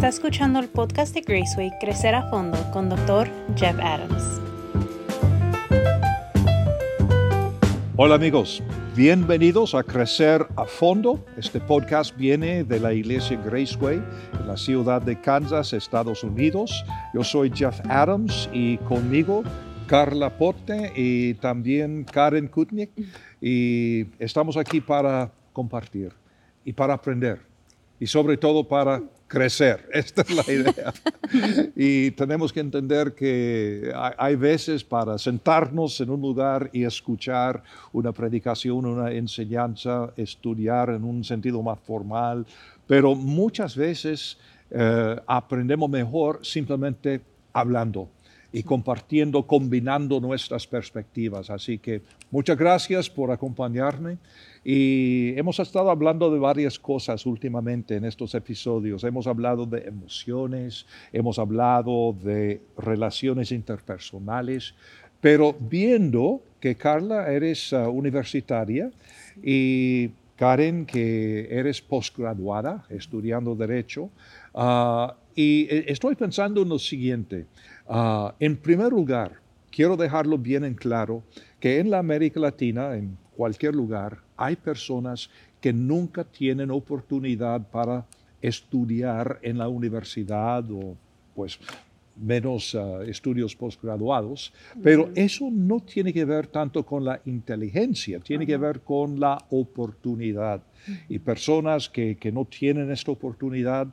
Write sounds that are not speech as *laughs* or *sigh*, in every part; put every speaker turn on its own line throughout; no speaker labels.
Está escuchando el podcast de Graceway Crecer a Fondo con Dr. Jeff Adams.
Hola amigos, bienvenidos a Crecer a Fondo. Este podcast viene de la iglesia Graceway en la ciudad de Kansas, Estados Unidos. Yo soy Jeff Adams y conmigo Carla Porte y también Karen Kutnik. Y estamos aquí para compartir y para aprender y sobre todo para crecer. *laughs* Esta es la idea. y tenemos que entender que hay veces para sentarnos en un lugar y escuchar una predicación, una enseñanza, estudiar en un sentido más formal, pero muchas veces eh, aprendemos mejor simplemente hablando y compartiendo, combinando nuestras perspectivas. Así que muchas gracias por acompañarme y hemos estado hablando de varias cosas últimamente en estos episodios. Hemos hablado de emociones, hemos hablado de relaciones interpersonales, pero viendo que Carla eres uh, universitaria y Karen que eres postgraduada estudiando derecho, uh, y eh, estoy pensando en lo siguiente. Uh, en primer lugar, quiero dejarlo bien en claro que en la América Latina, en cualquier lugar, hay personas que nunca tienen oportunidad para estudiar en la universidad o pues menos uh, estudios postgraduados, pero eso no tiene que ver tanto con la inteligencia, tiene que ver con la oportunidad. Y personas que, que no tienen esta oportunidad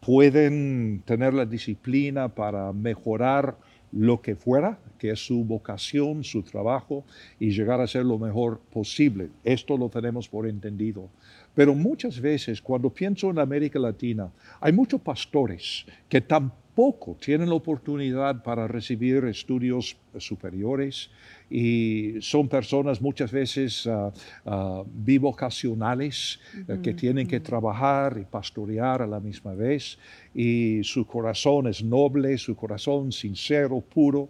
pueden tener la disciplina para mejorar lo que fuera, que es su vocación, su trabajo, y llegar a ser lo mejor posible. Esto lo tenemos por entendido. Pero muchas veces, cuando pienso en América Latina, hay muchos pastores que tampoco tienen la oportunidad para recibir estudios superiores y son personas muchas veces uh, uh, bivocacionales eh, que tienen que trabajar y pastorear a la misma vez y su corazón es noble, su corazón sincero, puro.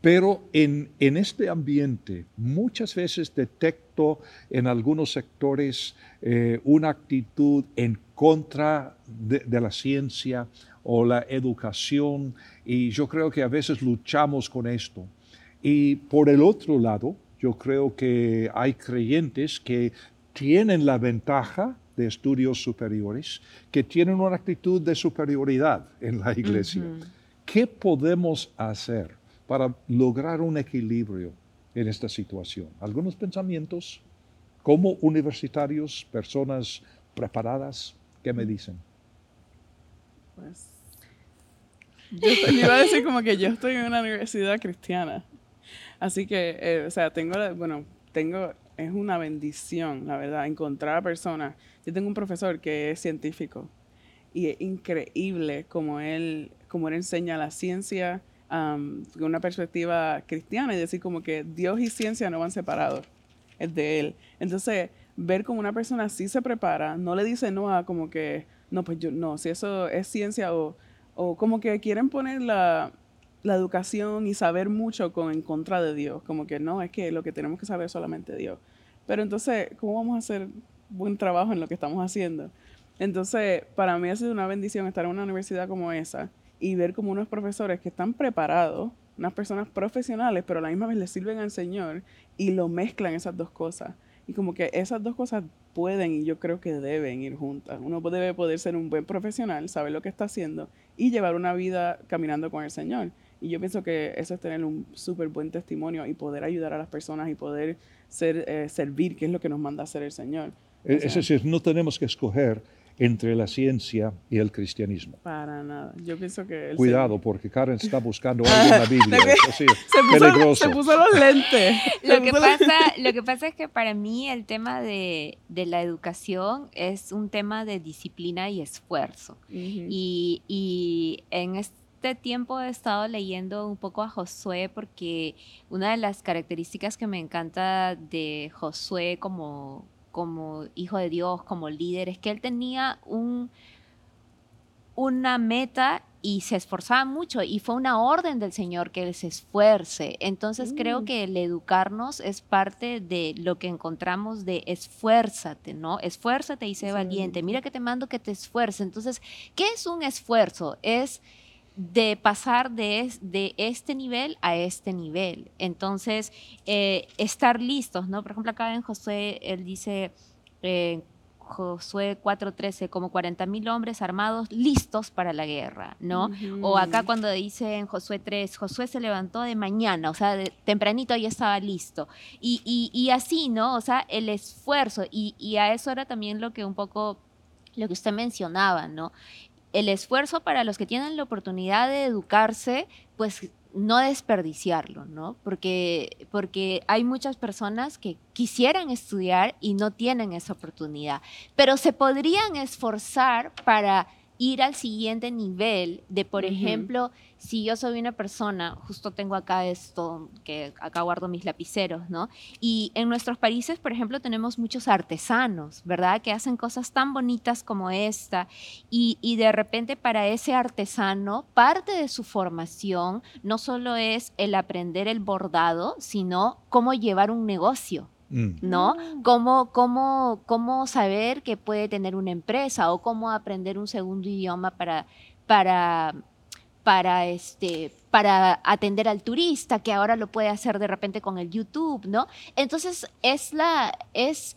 Pero en, en, este ambiente muchas veces detecto en algunos sectores eh, una actitud en contra de, de, la ciencia o la educación y yo creo que a veces luchamos con esto. Y por el otro lado, yo creo que hay creyentes que tienen la ventaja de estudios superiores, que tienen una actitud de superioridad en la iglesia. ¿Qué podemos hacer para lograr un equilibrio en esta situación? Algunos pensamientos como universitarios, personas preparadas, ¿qué me dicen?
Pues yo iba a decir como que yo estoy en una universidad cristiana. Así que, eh, o sea, tengo, bueno, tengo, es una bendición, la verdad, encontrar a personas. Yo tengo un profesor que es científico y es increíble como él, como él enseña la ciencia um, con una perspectiva cristiana y decir como que Dios y ciencia no van separados, es de él. Entonces, ver como una persona así se prepara, no le dice no a como que, no, pues yo, no, si eso es ciencia o, o como que quieren poner la, la educación y saber mucho con en contra de Dios. Como que no, es que lo que tenemos que saber es solamente Dios. Pero entonces, ¿cómo vamos a hacer buen trabajo en lo que estamos haciendo? Entonces, para mí ha sido una bendición estar en una universidad como esa y ver como unos profesores que están preparados, unas personas profesionales, pero a la misma vez le sirven al Señor y lo mezclan esas dos cosas. Y como que esas dos cosas pueden y yo creo que deben ir juntas. Uno debe poder ser un buen profesional, saber lo que está haciendo y llevar una vida caminando con el Señor. Y yo pienso que eso es tener un súper buen testimonio y poder ayudar a las personas y poder ser, eh, servir, que es lo que nos manda a hacer el Señor.
es decir, no tenemos que escoger entre la ciencia y el cristianismo.
Para nada. Yo pienso que...
Cuidado, porque Karen está buscando *laughs* algo en la Biblia.
se, puso, se, puso, los lentes. *laughs*
lo, que pasa, lo que pasa es que para mí el tema de, de la educación es un tema de disciplina y esfuerzo. y, y en este este tiempo he estado leyendo un poco a Josué porque una de las características que me encanta de Josué como, como hijo de Dios, como líder, es que él tenía un, una meta y se esforzaban mucho y fue una orden del Señor que se esfuerce. Entonces creo
Mm.
que el educarnos es parte de lo que encontramos de esfuérzate, ¿no? Esfuérzate y sé
Sí.
valiente. Mira que te mando que te esfuerce. Entonces, ¿qué es un esfuerzo? Es de pasar de, es- de este nivel a este nivel. Entonces, eh, estar listos, ¿no? Por ejemplo, acá en Josué, él dice, eh, Josué 4:13, como 40 mil hombres armados listos para la guerra, ¿no? O acá cuando dice en Josué 3, Josué se levantó de mañana, o sea, de- tempranito ya estaba listo. Y, y- y así, ¿no? O sea, el esfuerzo, y, y a eso era también lo que un poco, lo que usted mencionaba, ¿no? El esfuerzo para los que tienen la oportunidad de educarse, pues no desperdiciarlo, ¿no? Porque, porque hay muchas personas que quisieran estudiar y no tienen esa oportunidad, pero se podrían esforzar para ir al siguiente nivel de, por ejemplo, si yo soy una persona, justo tengo acá esto, que acá guardo mis lapiceros, ¿no? Y en nuestros países, por ejemplo, tenemos muchos artesanos, ¿verdad? Que hacen cosas tan bonitas como esta. Y, y de repente para ese artesano, parte de su formación no solo es el aprender el bordado, sino cómo llevar un negocio.
Mm.
¿no?
Ah.
Cómo, cómo, cómo saber que puede tener una empresa o cómo aprender un segundo idioma para, para, para, este, para atender al turista, que ahora lo puede hacer de repente con el YouTube, ¿no? Entonces, es la, es,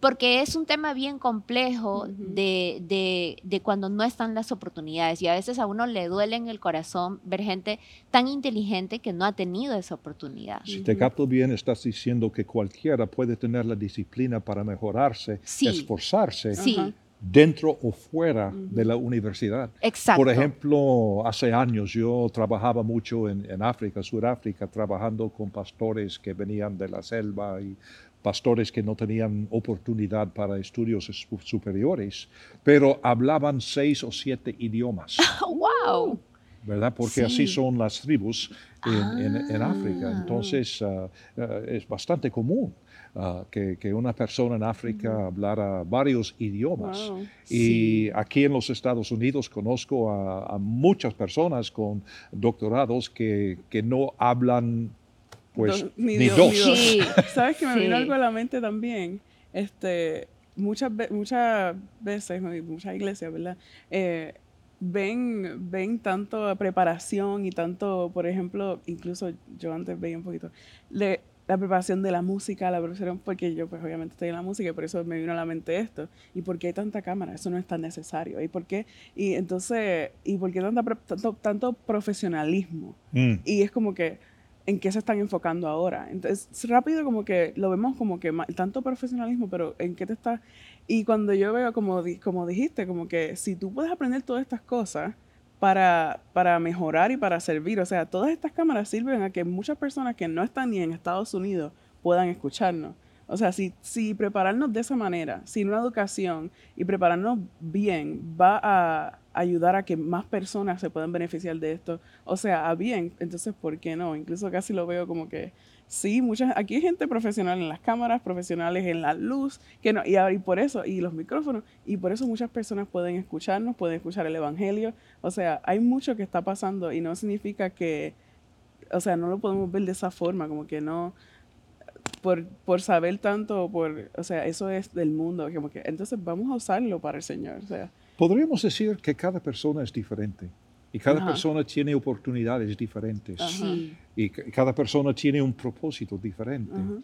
porque es un tema bien complejo
Ujú.
de, de, de cuando no están las oportunidades y a veces a uno le duele en el corazón ver gente tan inteligente que no ha tenido esa oportunidad.
Si te capto bien, estás diciendo que cualquiera puede tener la disciplina para mejorarse,
Sí.
esforzarse
Sí,
Ajá.
dentro o fuera de la universidad.
exacto.
Por ejemplo, hace años yo trabajaba mucho en, en África, Sudáfrica, trabajando con pastores que venían de la selva y pastores que no tenían oportunidad para estudios su- superiores, pero hablaban seis o siete idiomas. *laughs*
¡Wow!
¿verdad? Porque así
Sí.
son las tribus en, en- en África.
Ah.
Entonces, ah, ah, es bastante común que, que una persona en África hablara varios idiomas.
Wow.
Y aquí en los Estados Unidos conozco a, a muchas personas con doctorados que, que no hablan pues
Do-
ni,
ni do-
dos.
ni dos.
Sí. *laughs*
¿Sabes que me
Sí.
vino algo a la mente también? Este, muchas, muchas veces, muchas iglesias, ¿verdad? Eh, ven, ven tanto preparación y tanto, por ejemplo, incluso yo antes veía un poquito, de la preparación de la música, la preparación, porque yo pues obviamente estoy en la música y por eso me vino a la mente esto. ¿Y por qué hay tanta cámara? Eso no es tan necesario. ¿Y por qué? Y entonces, ¿y por qué tanta, tanto, tanto profesionalismo?
Mm.
Y es como que, ¿en qué se están enfocando ahora? Entonces, es rápido como que lo vemos como que tanto profesionalismo, pero ¿en qué te está Y cuando yo veo, como, como dijiste, como que si tú puedes aprender todas estas cosas para, para mejorar y para servir, o sea, todas estas cámaras sirven a que muchas personas que no están ni en Estados Unidos puedan escucharnos. O sea, si, si prepararnos de esa manera, sin una educación y prepararnos bien, va a ayudar a que más personas se puedan beneficiar de esto. O sea, a bien, entonces, ¿por qué no? Incluso casi lo veo como que, sí, muchas, aquí hay gente profesional en las cámaras, profesionales en la luz, que no, y, y por eso, y los micrófonos, y por eso muchas personas pueden escucharnos, pueden escuchar el Evangelio. O sea, hay mucho que está pasando y no significa que, o sea, no lo podemos ver de esa forma, como que no, por, por saber tanto, por, o sea, eso es del mundo, como que, entonces vamos a usarlo para el Señor, o sea,
Podríamos decir que cada persona es diferente y cada
Ajá.
persona tiene oportunidades diferentes.
Sí.
y ca- cada persona tiene un propósito diferente.
Ajá.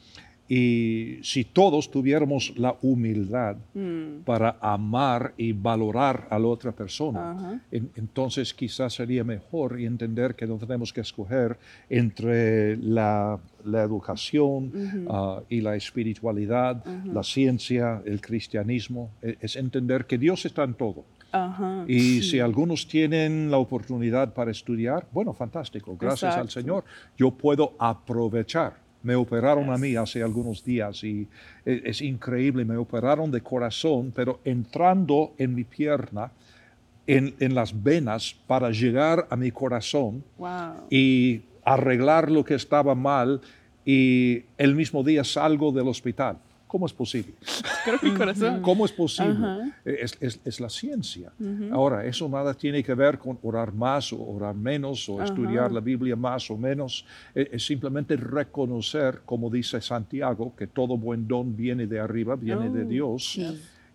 Y si todos tuviéramos la humildad
Mm,
para amar y valorar a la otra persona,
Ajá.
en- entonces quizás sería mejor y entender que no tenemos que escoger entre la, la educación
Ujú.
ah, y la espiritualidad,
Ujú.
la ciencia, el cristianismo. E- Es entender que Dios está en todo.
Ajá.
Y
Sí.
si algunos tienen la oportunidad para estudiar, bueno, fantástico, gracias al
Exacto.
Señor. Yo puedo aprovechar. Me operaron a mí hace algunos días y e- es, increíble, me operaron de corazón, pero entrando en mi pierna, en, en las venas, para llegar a mi corazón
Wow.
y arreglar lo que estaba mal y el mismo día salgo del hospital ¿cómo es posible?
Creo que corazón.
¿Cómo es posible? Es, es, es, la ciencia. Ahora, eso nada tiene que ver con orar más o orar menos o estudiar la Biblia más o menos. Es, es, simplemente reconocer, como dice Santiago, que todo buen don viene de arriba, viene de oh, Dios.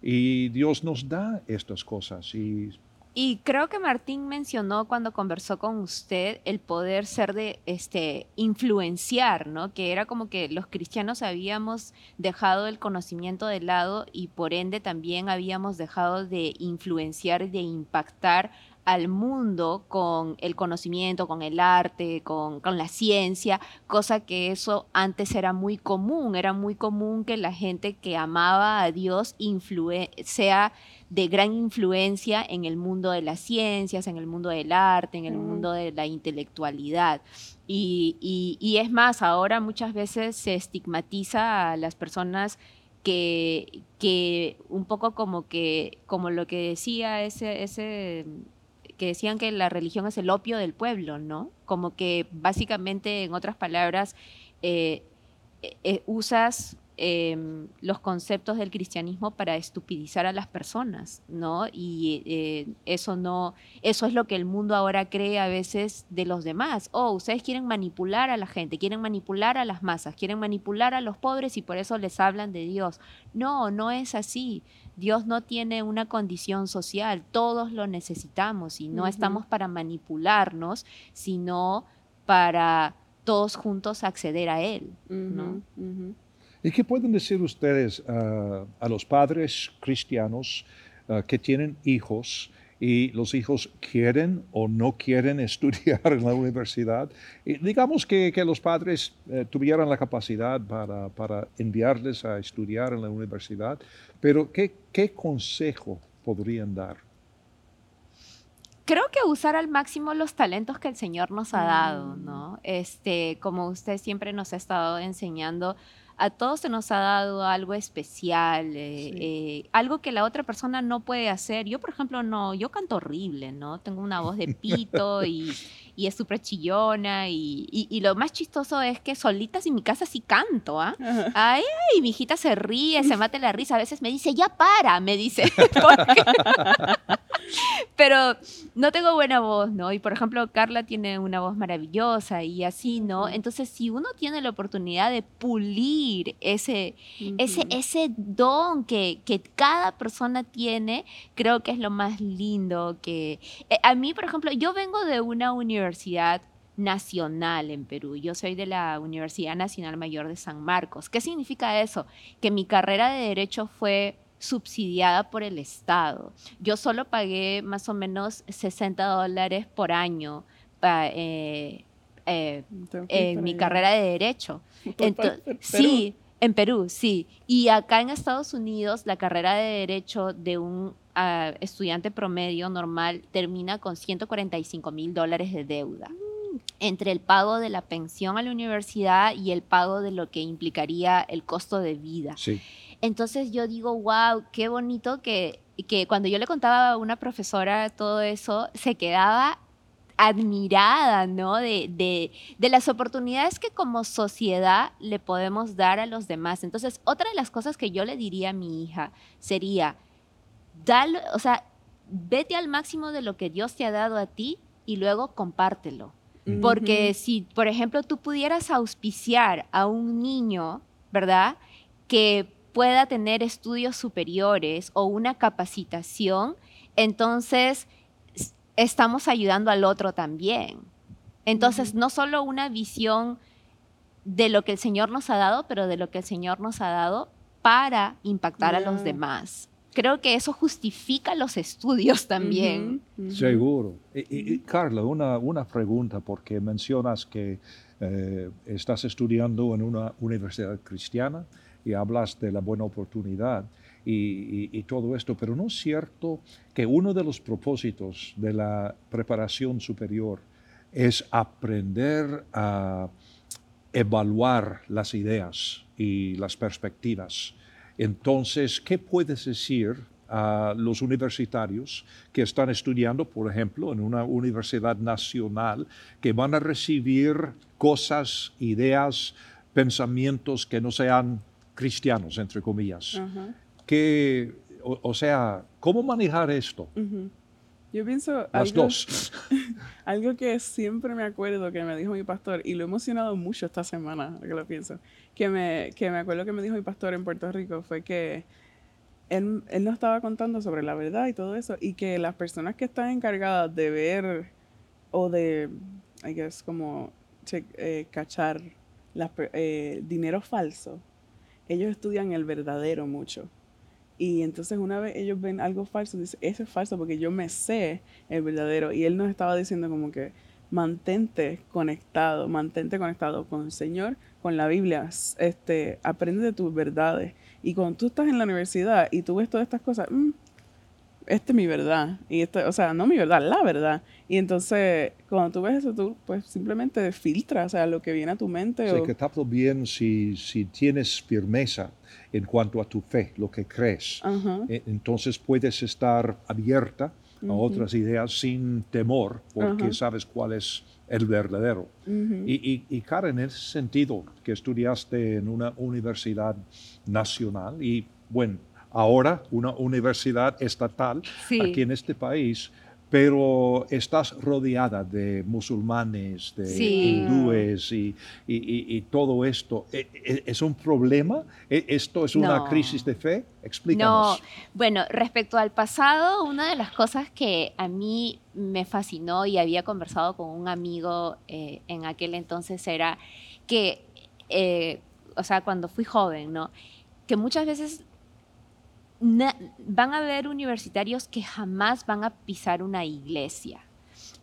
Y Dios nos da estas cosas y
y creo que Martín mencionó cuando conversó con usted el poder ser de este influenciar, ¿no? Que era como que los cristianos habíamos dejado el conocimiento de lado y por ende también habíamos dejado de influenciar y de impactar al mundo con el conocimiento, con el arte, con, la ciencia, cosa que eso antes era muy común, era muy común que la gente que amaba a Dios sea de gran influencia en el mundo de las ciencias, en el mundo del arte, en el mundo de la intelectualidad. Y, y, es más, ahora muchas veces se estigmatiza a las personas que, que un poco como que, como lo que decía ese, ese que decían que la religión es el opio del pueblo, ¿no? Como que básicamente, en otras palabras, eh, eh, usas em, los conceptos del cristianismo para estupidizar a las personas, ¿no? Y eh, eso no, eso es lo que el mundo ahora cree a veces de los demás. Oh, ustedes quieren manipular a la gente, quieren manipular a las masas, quieren manipular a los pobres y por eso les hablan de Dios. No, no es así. Dios no tiene una condición social, todos lo necesitamos y no estamos para manipularnos, sino para todos juntos acceder a Él.
¿Y qué pueden decir ustedes ah, a los padres cristianos ah, que tienen hijos y los hijos quieren o no quieren *laughs* estudiar en la universidad. Y digamos que, que los padres eh, tuvieran la capacidad para, para, enviarles a estudiar en la universidad, pero ¿qué, qué consejo podrían dar?
Creo que usar al máximo los talentos que el Señor nos ha dado, ¿no? Mm. Este, como usted siempre nos ha estado enseñando, a todos se nos ha dado algo especial, eh, eh, algo que la otra persona no puede hacer. Yo, por ejemplo, no, yo canto horrible, ¿no? Tengo una voz de pito y, y es súper chillona y, y, lo más chistoso es que solitas en mi casa sí canto, ¿ah? Ay, ay, mi hijita se ríe, se mate la risa, a veces me dice, ya para, me dice. *laughs* *laughs* *laughs* Pero no tengo buena voz, ¿no? Y por ejemplo, Carla tiene una voz maravillosa y así, ¿no? Entonces, si uno tiene la oportunidad de pulir ese, ese, ese don que, que, cada persona tiene, creo que es lo más lindo que... Eh, a mí, por ejemplo, yo vengo de una universidad nacional en Perú. Yo soy de la Universidad Nacional Mayor de San Marcos. ¿Qué significa eso? Que mi carrera de derecho fue subsidiada por el Estado. Yo solo pagué más o menos 60 dólares por año eh, eh, en mi carrera de derecho. sí, en Perú, sí. Y acá en Estados Unidos, la carrera de derecho de un ah, estudiante promedio normal termina con 145 mil dólares de deuda entre el pago de la pensión a la universidad y el pago de lo que implicaría el costo de vida. Sí. Entonces yo digo, wow, qué bonito que, que cuando yo le contaba a una profesora todo eso, se quedaba admirada, ¿no? De, de, de, las oportunidades que como sociedad le podemos dar a los demás. Entonces, otra de las cosas que yo le diría a mi hija sería, dale, o sea, vete al máximo de lo que Dios te ha dado a ti y luego compártelo. Porque si, por ejemplo, tú pudieras auspiciar a un niño, ¿verdad? Que pueda tener estudios superiores o una capacitación, entonces estamos ayudando al otro también. Entonces, no solo una visión de lo que el Señor nos ha dado, pero de lo que el Señor nos ha dado para impactar a los demás. Creo que eso justifica los estudios también.
Seguro. Y, Carla, una, una, pregunta, porque mencionas que eh, estás estudiando en una universidad cristiana y hablas de la buena oportunidad y, todo esto, pero no es cierto que uno de los propósitos de la preparación superior es aprender a evaluar las ideas y las perspectivas. Entonces, ¿qué puedes decir a los universitarios que están estudiando, por ejemplo, en una universidad nacional, que van a recibir cosas, ideas, pensamientos que no sean cristianos, entre comillas. Que, o, sea, ¿cómo manejar esto?
Yo pienso...
Las dos. *laughs*
algo que siempre me acuerdo que me dijo mi pastor, y lo he emocionado mucho esta semana, que lo pienso, que me, que me acuerdo que me dijo mi pastor en Puerto Rico, fue que él, él nos estaba contando sobre la verdad y todo eso, y que las personas que están encargadas de ver o de, I guess, como eh, cachar eh, dinero falso, ellos estudian el verdadero mucho. Y entonces una vez ellos ven algo falso, dicen, eso es falso porque yo me sé el verdadero. Y él nos estaba diciendo como que mantente conectado, mantente conectado con el Señor, con la Biblia, este, aprende de tus verdades. Y cuando tú estás en la universidad y tú ves todas estas cosas, mm, esta es mi verdad. Y esto, o sea, no mi verdad, la verdad. Y entonces, cuando tú ves eso, tú pues simplemente filtras, o sea, lo que viene a tu mente.
Sí, que está bien si, si tienes firmeza en cuanto a tu fe, lo que crees. E, entonces puedes estar abierta a otras ideas sin temor, porque sabes cuál es el verdadero. y, y, Karen, en ese sentido, que estudiaste en una universidad nacional y, bueno, ahora una universidad estatal aquí en este país, pero estás rodeada de musulmanes, de hindúes y, todo esto. ¿E, e, ¿Es un problema? ¿E, ¿Esto es una crisis de fe? Explícanos.
No, bueno, respecto al pasado, una de las cosas que a mí me fascinó y había conversado con un amigo eh, en aquel entonces era que, eh, o sea, cuando fui joven, ¿no? Que muchas veces van a haber universitarios que jamás van a pisar una iglesia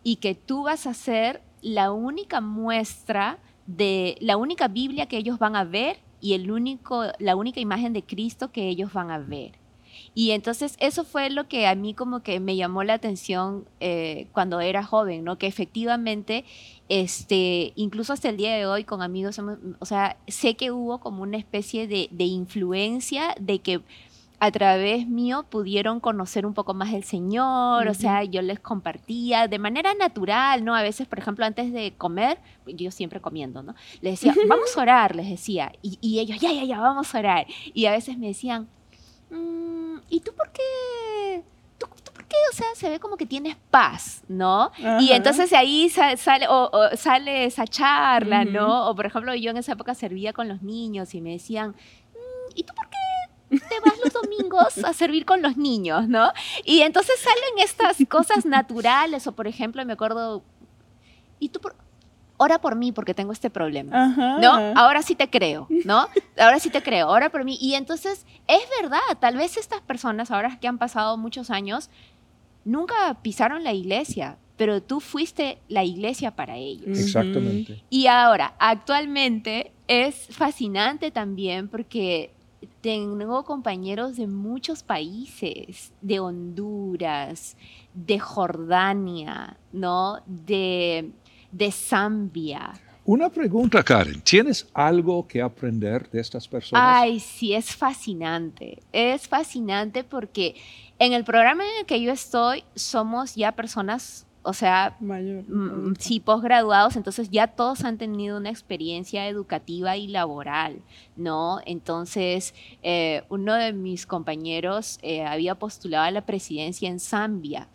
y que tú vas a ser la única muestra de la única Biblia que ellos van a ver y el único, la única imagen de Cristo que ellos van a ver. Y entonces eso fue lo que a mí como que me llamó la atención eh, cuando era joven, ¿no? Que efectivamente, este, incluso hasta el día de hoy con amigos, o sea, sé que hubo como una especie de, de influencia de que a través mío pudieron conocer un poco más del Señor, o sea, yo les compartía de manera natural, ¿no? A veces, por ejemplo, antes de comer, yo siempre comiendo, ¿no? Les decía, vamos a orar, les decía, y, ellos, ya, ya, ya, vamos a orar. Y a veces me decían, mm, ¿y tú por qué? ¿Tú, por qué? O sea, se ve como que tienes paz, ¿no? Y entonces ahí sale, o, sale esa charla, ¿no? O por ejemplo, yo en esa época servía con los niños y me decían, mm, ¿y tú por qué te vas los domingos a servir con los niños, ¿no? Y entonces salen estas cosas naturales, o por ejemplo, me acuerdo, y tú, por, ora por mí porque tengo este problema, ¿no? Ahora sí te creo, ¿no? Ahora sí te creo, ora por mí. Y entonces, es verdad, tal vez estas personas, ahora que han pasado muchos años, nunca pisaron la iglesia, pero tú fuiste la iglesia para ellos.
Exactamente.
Y ahora, actualmente es fascinante también porque tengo compañeros de muchos países, de Honduras, de Jordania, ¿no? De, de Zambia.
Una pregunta, Karen. ¿Tienes algo que aprender de estas personas?
Ay, sí, es fascinante. Es fascinante porque en el programa en el que yo estoy somos ya personas o sea, Mayor, mm, sí, posgraduados, entonces ya todos han tenido una experiencia educativa y laboral, ¿no? Entonces, eh, uno de mis compañeros eh, había postulado a la presidencia en Zambia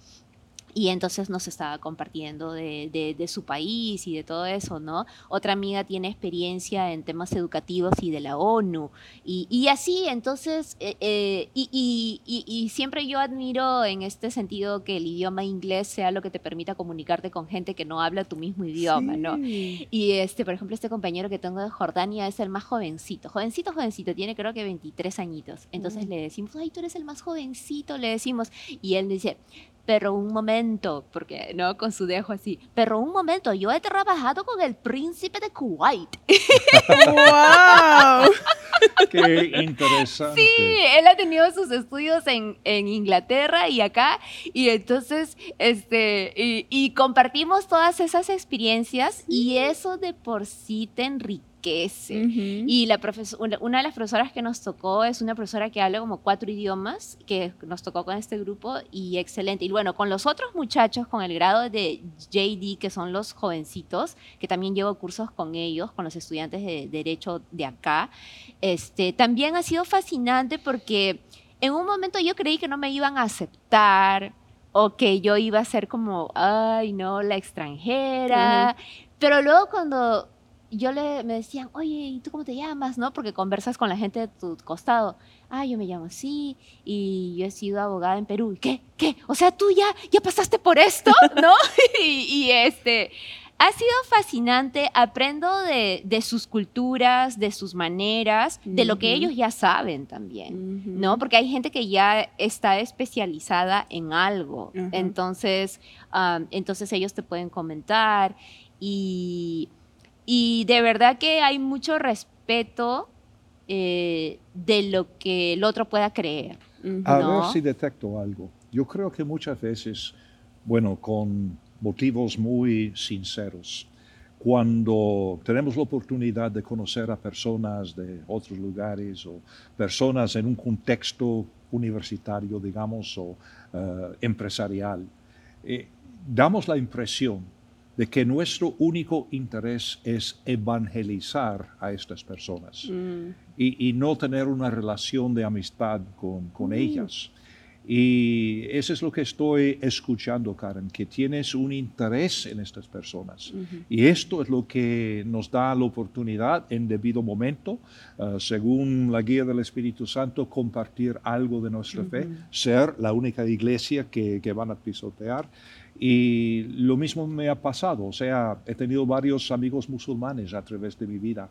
y entonces nos estaba compartiendo de, de, su país y de todo eso, ¿no? Otra amiga tiene experiencia en temas educativos y de la ONU. Y, y así, entonces, eh, eh, y, y, y, siempre yo admiro en este sentido que el idioma inglés sea lo que te permita comunicarte con gente que no habla tu mismo idioma, ¿no? Y este, por ejemplo, este compañero que tengo de Jordania es el más jovencito, jovencito, jovencito, tiene creo que 23 añitos. Entonces le decimos, ay, tú eres el más jovencito, le decimos. Y él dice, pero un momento, porque no con su dejo así, pero un momento, yo he trabajado con el príncipe de Kuwait.
¡Wow! *laughs*
¡Qué interesante!
Sí, él ha tenido sus estudios en, en Inglaterra y acá, y entonces, este, y, y compartimos todas esas experiencias, y eso de por sí te enriquece y la una de las profesoras que nos tocó es una profesora que habla como cuatro idiomas, que nos tocó con este grupo y excelente. Y bueno, con los otros muchachos, con el grado de JD, que son los jovencitos, que también llevo cursos con ellos, con los estudiantes de Derecho de acá, este, también ha sido fascinante porque en un momento yo creí que no me iban a aceptar o que yo iba a ser como, ay, no, la extranjera. Pero luego cuando yo le, me decían, oye, ¿y tú cómo te llamas? ¿No? Porque conversas con la gente de tu costado. Ah, yo me llamo así y yo he sido abogada en Perú. ¿Qué? ¿Qué? O sea, tú ya, ya pasaste por esto, *laughs* ¿no? y, este, ha sido fascinante. Aprendo de, de, sus culturas, de sus maneras, de lo que ellos ya saben también, ¿no? Porque hay gente que ya está especializada en algo. Entonces, entonces ellos te pueden comentar y y de verdad que hay mucho respeto eh, de lo que el otro pueda creer.
A ver si detecto algo. Yo creo que muchas veces, bueno, con motivos muy sinceros, cuando tenemos la oportunidad de conocer a personas de otros lugares o personas en un contexto universitario, digamos, o eh, empresarial, eh, damos la impresión de que nuestro único interés es evangelizar a estas personas mm. y, no tener una relación de amistad con, mm. ellas. Y eso es lo que estoy escuchando, Karen, que tienes un interés en estas personas. Y esto es lo que nos da la oportunidad en debido momento, uh, según la guía del Espíritu Santo, compartir algo de nuestra fe, ser la única iglesia que, que van a pisotear. Y lo mismo me ha pasado, o sea, he tenido varios amigos musulmanes a través de mi vida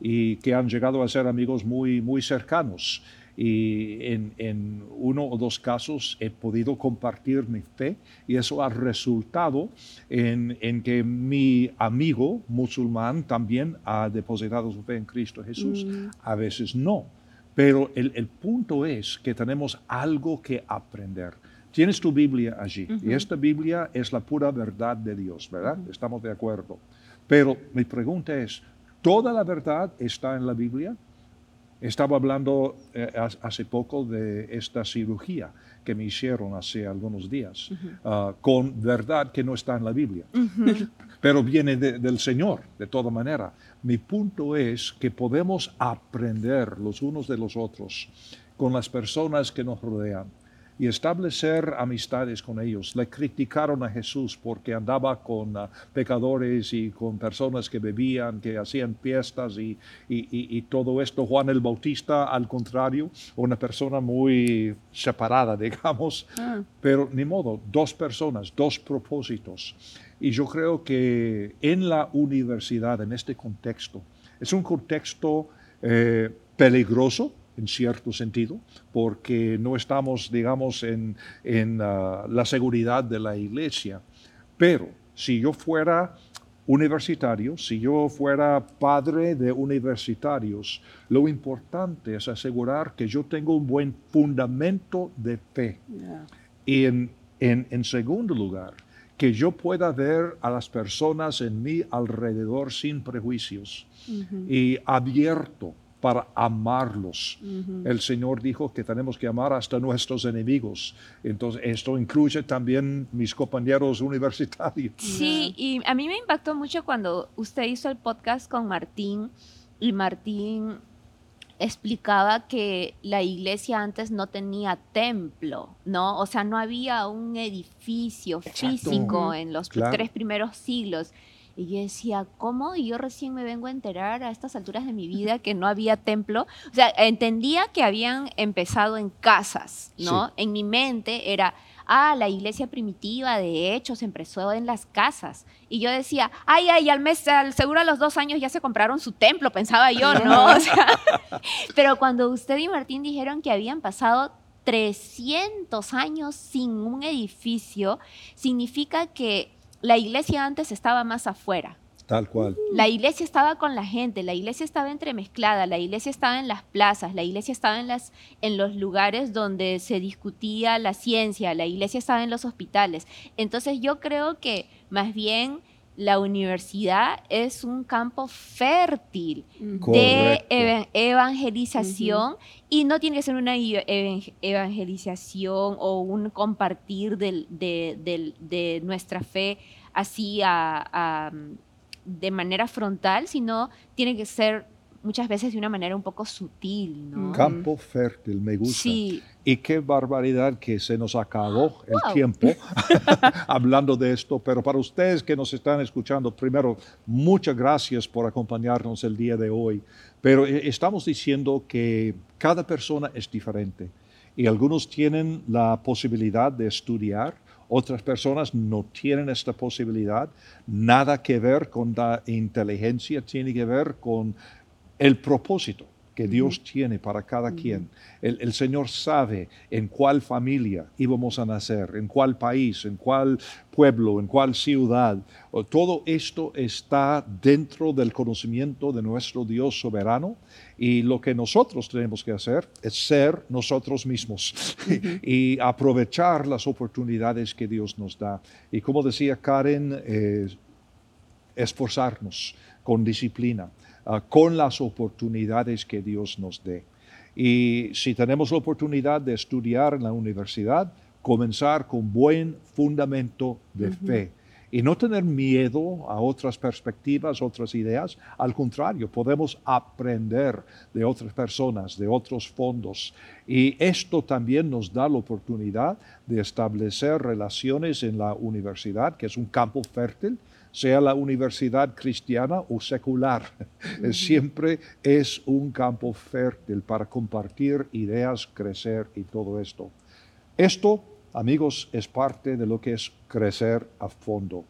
y que han llegado a ser amigos muy, muy cercanos. Y en, en, uno o dos casos he podido compartir mi fe y eso ha resultado en, en que mi amigo musulmán también ha depositado su fe en Cristo Jesús. Mm. A veces no. Pero el, el punto es que tenemos algo que aprender. Tienes tu Biblia allí y esta Biblia es la pura verdad de Dios, ¿verdad? Estamos de acuerdo. Pero mi pregunta es, ¿toda la verdad está en la Biblia? Estaba hablando eh, hace poco de esta cirugía que me hicieron hace algunos días, ah, con verdad que no está en la Biblia, *laughs* pero viene del Señor, de toda manera. Mi punto es que podemos aprender los unos de los otros con las personas que nos rodean y establecer amistades con ellos. Le criticaron a Jesús porque andaba con ah, pecadores y con personas que bebían, que hacían fiestas y, y, todo esto. Juan el Bautista, al contrario, una persona muy separada, *laughs* digamos, ah. pero ni modo, dos personas, dos propósitos. Y yo creo que en la universidad, en este contexto, es un contexto eh, peligroso, en cierto sentido, porque no estamos, digamos, en, ah, la seguridad de la iglesia. Pero si yo fuera universitario, si yo fuera padre de universitarios, lo importante es asegurar que yo tengo un buen fundamento de fe. Y en, en, segundo lugar, que yo pueda ver a las personas en mi alrededor sin prejuicios y abierto para amarlos. El Señor dijo que tenemos que amar hasta nuestros enemigos. Entonces, esto incluye también mis compañeros universitarios.
Sí, y a mí me impactó mucho cuando usted hizo el podcast con Martín y Martín explicaba que la iglesia antes no tenía templo, ¿no? O sea, no había un edificio físico en los tres primeros siglos. Y yo decía, ¿cómo? Y yo recién me vengo a enterar a estas alturas de mi vida que no había templo. O sea, entendía que habían empezado en casas, ¿no? En mi mente era, ah, la iglesia primitiva, de hecho, se empezó en las casas. Y yo decía, ay, ay, al mes, al seguro a los dos años ya se compraron su templo, pensaba yo, ¿no? O sea, *laughs* pero cuando usted y Martín dijeron que habían pasado 300 años sin un edificio, significa que la iglesia antes estaba más afuera.
Tal cual.
La iglesia estaba con la gente, la iglesia estaba entremezclada, la iglesia estaba en las plazas, la iglesia estaba en, las, en los lugares donde se discutía la ciencia, la iglesia estaba en los hospitales. Entonces yo creo que más bien la universidad es un campo fértil de evangelización y no tiene que ser una evangelización o un compartir de, nuestra fe así de manera frontal, sino tiene que ser muchas veces de una manera un poco sutil, ¿no?
Campo fértil, me gusta.
Sí.
Y qué barbaridad que se nos acabó el tiempo *laughs* hablando de esto, pero para ustedes que nos están escuchando, primero, muchas gracias por acompañarnos el día de hoy, pero eh, estamos diciendo que cada persona es diferente y algunos tienen la posibilidad de estudiar, otras personas no tienen esta posibilidad, nada que ver con la inteligencia, tiene que ver con el propósito que Dios tiene para cada quien. El, Señor sabe en cuál familia íbamos a nacer, en cuál país, en cuál pueblo, en cuál ciudad. Todo esto está dentro del conocimiento de nuestro Dios soberano y lo que nosotros tenemos que hacer es ser nosotros mismos *laughs* y aprovechar las oportunidades que Dios nos da. Y como decía Karen, eh, esforzarnos con disciplina Ah, con las oportunidades que Dios nos dé. Y si tenemos la oportunidad de estudiar en la universidad, comenzar con buen fundamento de fe y no tener miedo a otras perspectivas, otras ideas. Al contrario, podemos aprender de otras personas, de otros fondos. Y esto también nos da la oportunidad de establecer relaciones en la universidad, que es un campo fértil sea la universidad cristiana o secular. Siempre es un campo fértil para compartir ideas, crecer y todo esto. Esto, amigos, es parte de lo que es crecer a fondo.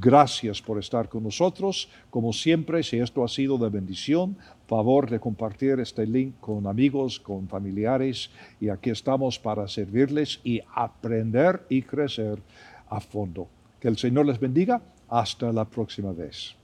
Gracias por estar con nosotros. Como siempre, si esto ha sido de bendición, favor de compartir este link con amigos, con familiares. Y aquí estamos para servirles y aprender y crecer a fondo. Que el Señor les bendiga hasta la próxima vez.